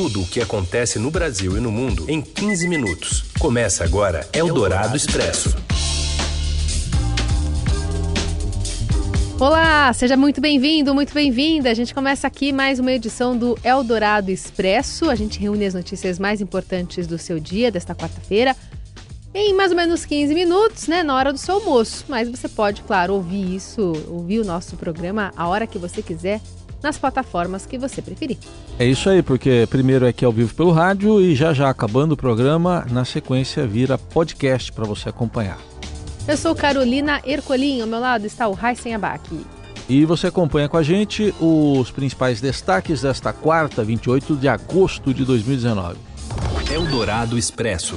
tudo o que acontece no Brasil e no mundo em 15 minutos. Começa agora Eldorado Expresso. Olá, seja muito bem-vindo, muito bem-vinda. A gente começa aqui mais uma edição do Eldorado Expresso. A gente reúne as notícias mais importantes do seu dia, desta quarta-feira, em mais ou menos 15 minutos, né, na hora do seu almoço. Mas você pode, claro, ouvir isso, ouvir o nosso programa a hora que você quiser, nas plataformas que você preferir. É isso aí, porque primeiro é que é ao vivo pelo rádio e já já acabando o programa, na sequência vira podcast para você acompanhar. Eu sou Carolina Ercolim, ao meu lado está o Raíssen Abac. E você acompanha com a gente os principais destaques desta quarta, 28 de agosto de 2019. Eldorado Expresso.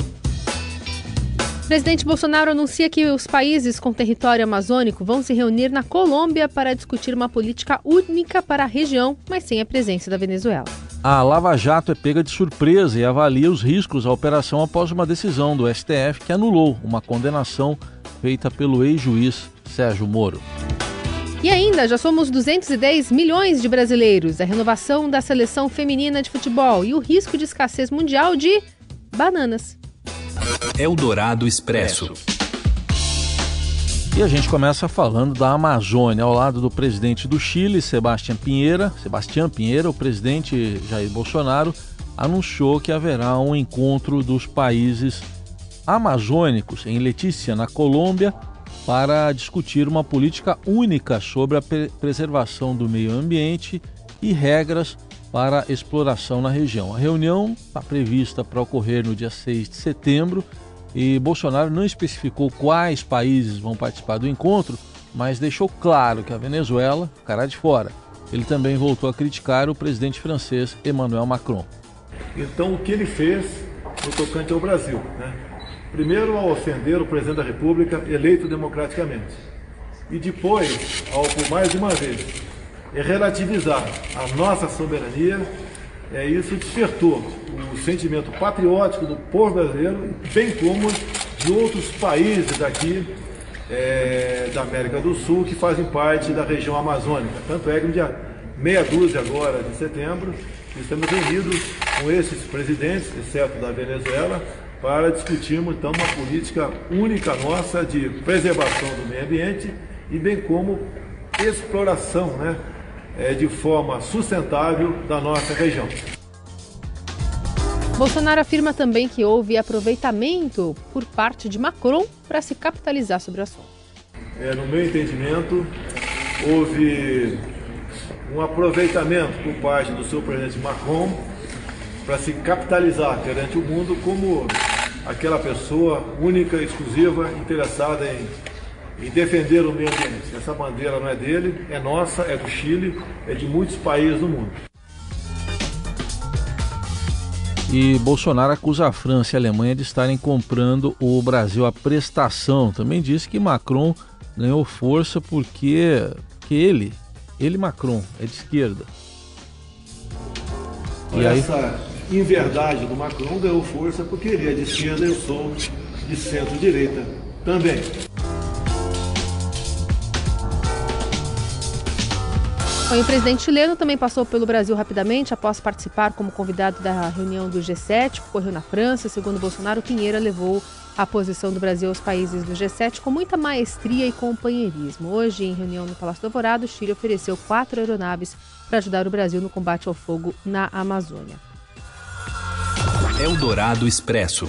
Presidente Bolsonaro anuncia que os países com território amazônico vão se reunir na Colômbia para discutir uma política única para a região, mas sem a presença da Venezuela. A Lava Jato é pega de surpresa e avalia os riscos da operação após uma decisão do STF que anulou uma condenação feita pelo ex-juiz Sérgio Moro. E ainda, já somos 210 milhões de brasileiros. A renovação da seleção feminina de futebol e o risco de escassez mundial de bananas. Eldorado Expresso. E a gente começa falando da Amazônia, ao lado do presidente do Chile, Sebastião Pinheira. Sebastião Pinheira, o presidente Jair Bolsonaro, anunciou que haverá um encontro dos países amazônicos em Letícia, na Colômbia, para discutir uma política única sobre a preservação do meio ambiente e regras para exploração na região. A reunião está prevista para ocorrer no dia 6 de setembro e Bolsonaro não especificou quais países vão participar do encontro, mas deixou claro que a Venezuela ficará de fora. Ele também voltou a criticar o presidente francês Emmanuel Macron. Então, o que ele fez no tocante ao Brasil? Né? Primeiro, ao ofender o presidente da República eleito democraticamente. E depois, ao, mais uma vez, é relativizar a nossa soberania, é, isso despertou o sentimento patriótico do povo brasileiro, bem como de outros países aqui é, da América do Sul que fazem parte da região amazônica. Tanto é que no dia meia dúzia agora de setembro, estamos reunidos com esses presidentes, exceto da Venezuela, para discutirmos então uma política única nossa de preservação do meio ambiente e bem como exploração, né? É, de forma sustentável da nossa região. Bolsonaro afirma também que houve aproveitamento por parte de Macron para se capitalizar sobre o assunto. É, no meu entendimento, houve um aproveitamento por parte do seu presidente Macron para se capitalizar perante o mundo como aquela pessoa única, exclusiva, interessada em e defender o meio ambiente. Essa bandeira não é dele, é nossa, é do Chile, é de muitos países do mundo. E Bolsonaro acusa a França e a Alemanha de estarem comprando o Brasil a prestação. Também disse que Macron ganhou força porque que ele, ele Macron, é de esquerda. E Essa aí... inverdade do Macron ganhou força porque ele é de esquerda eu sou de centro-direita também. O presidente chileno também passou pelo Brasil rapidamente após participar como convidado da reunião do G7, que ocorreu na França. Segundo Bolsonaro, Pinheira levou a posição do Brasil aos países do G7 com muita maestria e companheirismo. Hoje, em reunião no Palácio do Alvorada, o Chile ofereceu quatro aeronaves para ajudar o Brasil no combate ao fogo na Amazônia. Eldorado Expresso.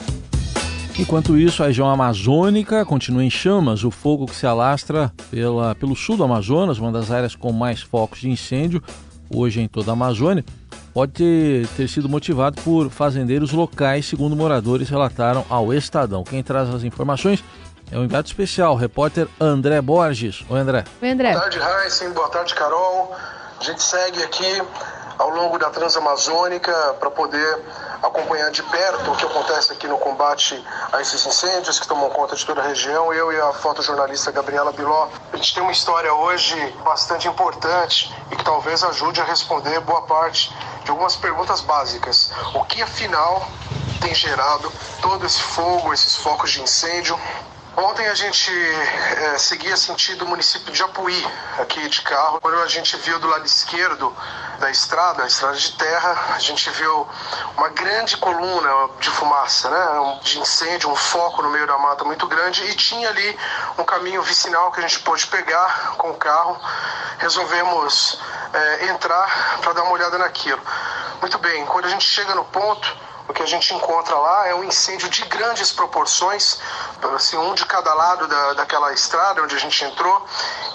Enquanto isso, a região amazônica continua em chamas. O fogo que se alastra pela, pelo sul do Amazonas, uma das áreas com mais focos de incêndio, hoje em toda a Amazônia, pode ter, ter sido motivado por fazendeiros locais, segundo moradores relataram ao Estadão. Quem traz as informações é o enviado especial, o repórter André Borges. Oi, André. Oi, André. Boa tarde, Heisen. Boa tarde, Carol. A gente segue aqui ao longo da Transamazônica para poder acompanhar de perto o que acontece aqui no combate a esses incêndios que tomam conta de toda a região. Eu e a fotojornalista Gabriela Biló, a gente tem uma história hoje bastante importante e que talvez ajude a responder boa parte de algumas perguntas básicas. O que afinal tem gerado todo esse fogo, esses focos de incêndio? Ontem a gente é, seguia sentido o município de Apuí, aqui de carro, quando a gente viu do lado esquerdo da estrada, a estrada de terra, a gente viu uma grande coluna de fumaça, né? de incêndio, um foco no meio da mata muito grande e tinha ali um caminho vicinal que a gente pôde pegar com o carro. Resolvemos é, entrar para dar uma olhada naquilo. Muito bem, quando a gente chega no ponto, o que a gente encontra lá é um incêndio de grandes proporções, assim, um de cada lado da, daquela estrada onde a gente entrou,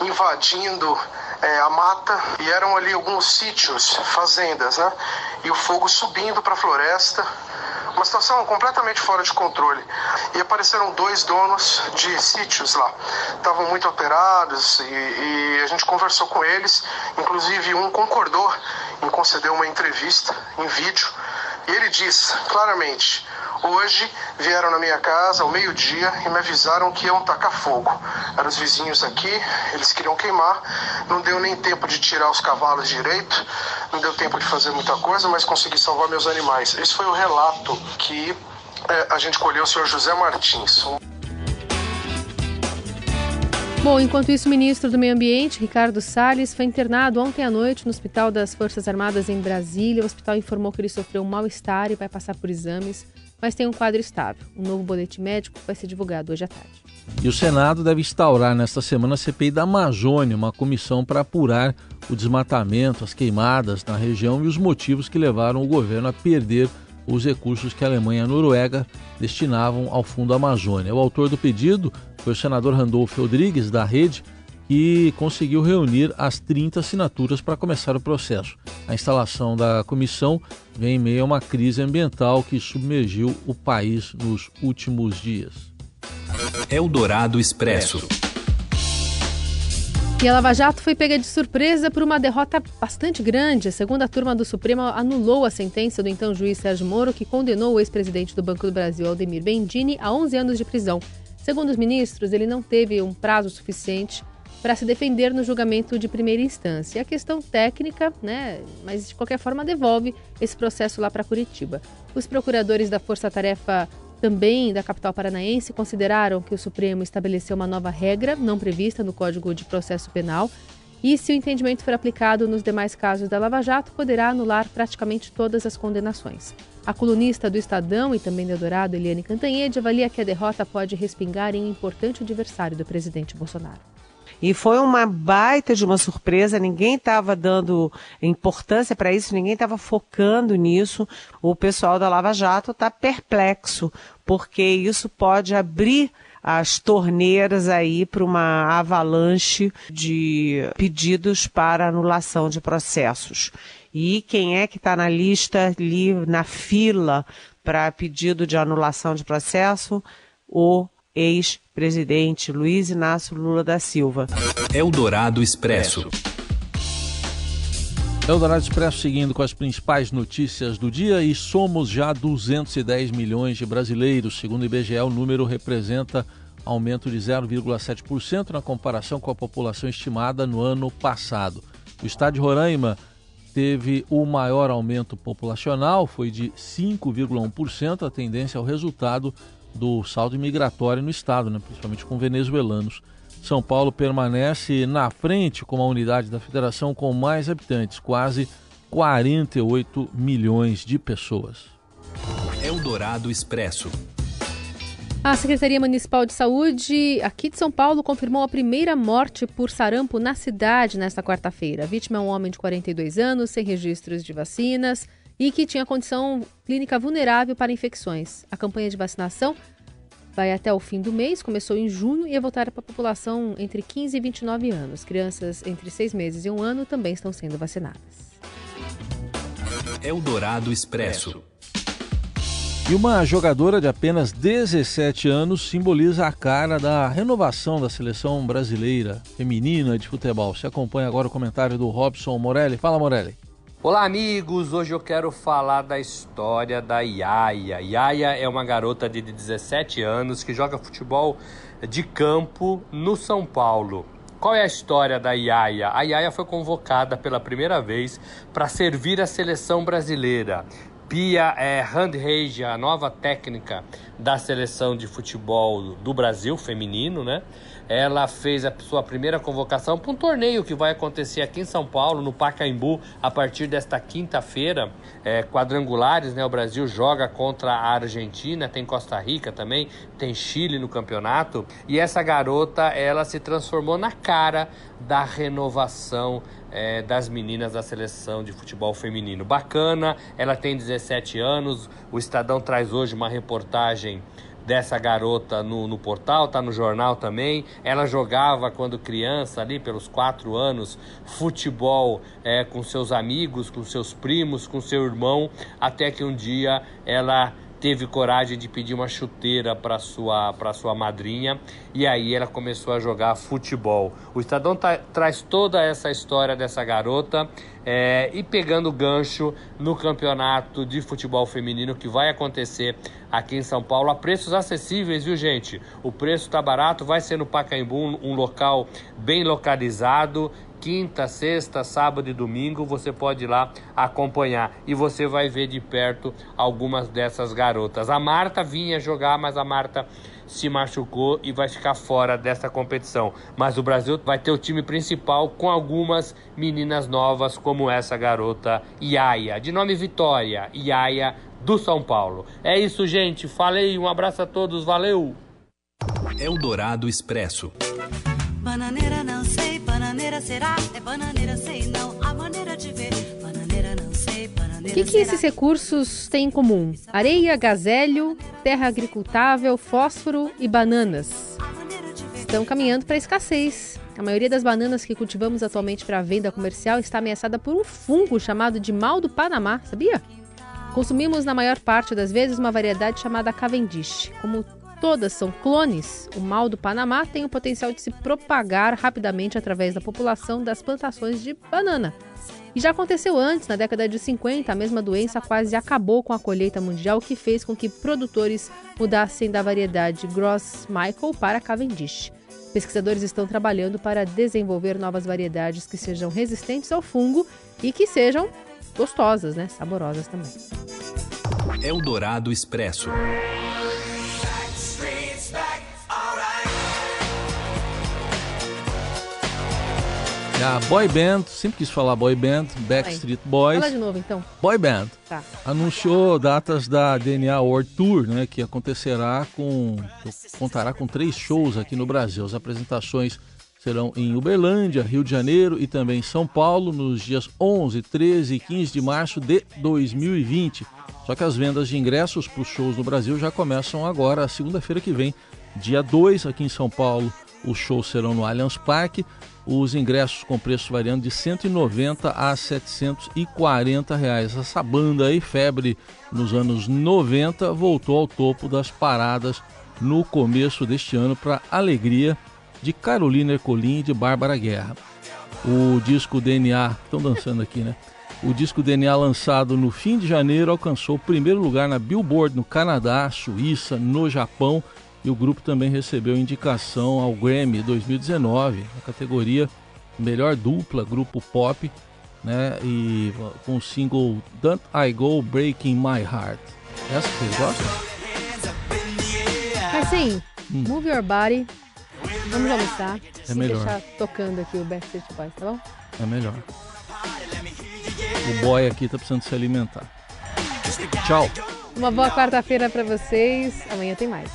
invadindo é, a mata e eram ali alguns sítios, fazendas, né? E o fogo subindo para a floresta, uma situação completamente fora de controle. E apareceram dois donos de sítios lá. Estavam muito alterados e, e, a gente conversou com eles. Inclusive, um concordou em conceder uma entrevista em vídeo. E ele diz claramente: Hoje vieram na minha casa ao meio-dia e me avisaram que iam tacar fogo. Eram os vizinhos aqui, eles queriam queimar. Não deu nem tempo de tirar os cavalos direito, não deu tempo de fazer muita coisa, mas consegui salvar meus animais. Esse foi o relato que é, a gente colheu o senhor José Martins. Bom, enquanto isso, o ministro do Meio Ambiente, Ricardo Salles, foi internado ontem à noite no Hospital das Forças Armadas em Brasília. O hospital informou que ele sofreu um mal-estar e vai passar por exames mas tem um quadro estável. Um novo boletim médico vai ser divulgado hoje à tarde. E o Senado deve instaurar nesta semana a CPI da Amazônia, uma comissão para apurar o desmatamento, as queimadas na região e os motivos que levaram o governo a perder os recursos que a Alemanha e a Noruega destinavam ao Fundo Amazônia. O autor do pedido foi o senador Randolfo Rodrigues, da Rede, que conseguiu reunir as 30 assinaturas para começar o processo. A instalação da comissão vem em meio a uma crise ambiental que submergiu o país nos últimos dias. Eldorado Expresso. E a Lava Jato foi pega de surpresa por uma derrota bastante grande. A segunda turma do Supremo anulou a sentença do então juiz Sérgio Moro, que condenou o ex-presidente do Banco do Brasil, Aldemir Bendini, a 11 anos de prisão. Segundo os ministros, ele não teve um prazo suficiente para se defender no julgamento de primeira instância. A questão técnica, né, mas de qualquer forma devolve esse processo lá para Curitiba. Os procuradores da Força Tarefa também da capital paranaense consideraram que o Supremo estabeleceu uma nova regra não prevista no Código de Processo Penal e, se o entendimento for aplicado nos demais casos da Lava Jato, poderá anular praticamente todas as condenações. A colunista do Estadão e também do Eldorado, Eliane Cantanhede, avalia que a derrota pode respingar em um importante adversário do presidente Bolsonaro. E foi uma baita de uma surpresa, ninguém estava dando importância para isso, ninguém estava focando nisso. O pessoal da Lava Jato está perplexo, porque isso pode abrir as torneiras aí para uma avalanche de pedidos para anulação de processos. E quem é que está na lista ali, na fila, para pedido de anulação de processo? O ex-presidente Luiz Inácio Lula da Silva. Eldorado Expresso. Eldorado Expresso seguindo com as principais notícias do dia e somos já 210 milhões de brasileiros. Segundo o IBGE, o número representa aumento de 0,7% na comparação com a população estimada no ano passado. O estado de Roraima teve o maior aumento populacional, foi de 5,1%. A tendência é o resultado do saldo migratório no estado, né, principalmente com venezuelanos. São Paulo permanece na frente como a unidade da federação com mais habitantes, quase 48 milhões de pessoas. Eldorado Expresso. A Secretaria Municipal de Saúde aqui de São Paulo confirmou a primeira morte por sarampo na cidade nesta quarta-feira. A vítima é um homem de 42 anos, sem registros de vacinas e que tinha condição clínica vulnerável para infecções. A campanha de vacinação vai até o fim do mês, começou em junho e é voltada para a população entre 15 e 29 anos. Crianças entre 6 meses e um ano também estão sendo vacinadas. Eldorado Expresso. E uma jogadora de apenas 17 anos simboliza a cara da renovação da seleção brasileira feminina de futebol. Se acompanha agora o comentário do Robson Morelli. Fala, Morelli. Olá, amigos! Hoje eu quero falar da história da Yaya. Yaya é uma garota de 17 anos que joga futebol de campo no São Paulo. Qual é a história da Yaya? A Yaya foi convocada pela primeira vez para servir a seleção brasileira. Pia é Handhage, a nova técnica da seleção de futebol do Brasil feminino, né? Ela fez a sua primeira convocação para um torneio que vai acontecer aqui em São Paulo, no Pacaembu, a partir desta quinta-feira. É, quadrangulares, né? O Brasil joga contra a Argentina, tem Costa Rica também, tem Chile no campeonato. E essa garota, ela se transformou na cara da renovação é, das meninas da seleção de futebol feminino. Bacana, ela tem 17 anos. O Estadão traz hoje uma reportagem dessa garota no, no portal, tá no jornal também. Ela jogava quando criança, ali pelos quatro anos, futebol é, com seus amigos, com seus primos, com seu irmão, até que um dia ela teve coragem de pedir uma chuteira para sua para sua madrinha e aí ela começou a jogar futebol. O Estadão tá, traz toda essa história dessa garota é, e pegando gancho no campeonato de futebol feminino que vai acontecer aqui em São Paulo a preços acessíveis, viu gente? O preço está barato, vai ser no Pacaembu, um local bem localizado quinta, sexta, sábado e domingo, você pode ir lá acompanhar e você vai ver de perto algumas dessas garotas. A Marta vinha jogar, mas a Marta se machucou e vai ficar fora dessa competição. Mas o Brasil vai ter o time principal com algumas meninas novas, como essa garota Iaia, de nome Vitória, Iaia do São Paulo. É isso, gente. Falei, um abraço a todos, valeu! Eldorado Expresso. Bananeira não sei, bananeira será, é bananeira sei não, a maneira de ver, bananeira não sei, bananeira O que, que esses recursos têm em comum? Areia, gazélio, terra agricultável, fósforo e bananas. Estão caminhando para a escassez. A maioria das bananas que cultivamos atualmente para venda comercial está ameaçada por um fungo chamado de mal do Panamá, sabia? Consumimos na maior parte das vezes uma variedade chamada Cavendish. Como todas são clones, o mal do Panamá tem o potencial de se propagar rapidamente através da população das plantações de banana. E já aconteceu antes, na década de 50, a mesma doença quase acabou com a colheita mundial, o que fez com que produtores mudassem da variedade Gross Michael para Cavendish. Pesquisadores estão trabalhando para desenvolver novas variedades que sejam resistentes ao fungo e que sejam gostosas, né? Saborosas também. Eldorado Expresso. A boy band, sempre quis falar boy band, Backstreet Boys. Fala de novo então. Boy band Tá. anunciou datas da DNA World Tour, né, que acontecerá com contará com três shows aqui no Brasil. As apresentações serão em Uberlândia, Rio de Janeiro e também São Paulo nos dias 11, 13 e 15 de março de 2020. Só que as vendas de ingressos para os shows no Brasil já começam agora, segunda-feira que vem, dia 2 aqui em São Paulo. Os shows serão no Allianz Parque. Os ingressos com preço variando de 190 a 740 reais. Essa banda aí, febre nos anos 90, voltou ao topo das paradas no começo deste ano para alegria de Carolina Ercolim e de Bárbara Guerra. O disco DNA, estão dançando aqui, né? O disco DNA lançado no fim de janeiro alcançou o primeiro lugar na Billboard no Canadá, Suíça, no Japão e o grupo também recebeu indicação ao Grammy 2019 na categoria Melhor Dupla Grupo Pop, né? E com o single Don't I Go Breaking My Heart. Essa que vocês gostam? Assim, Move Your Body. Vamos almoçar. É melhor. deixar tocando aqui o Backstreet Boys, tá bom? É melhor. O boy aqui tá precisando se alimentar. Tchau. Uma boa quarta-feira pra vocês. Amanhã tem mais.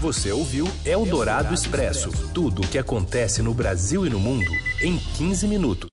Você ouviu Eldorado Expresso tudo o que acontece no Brasil e no mundo em 15 minutos.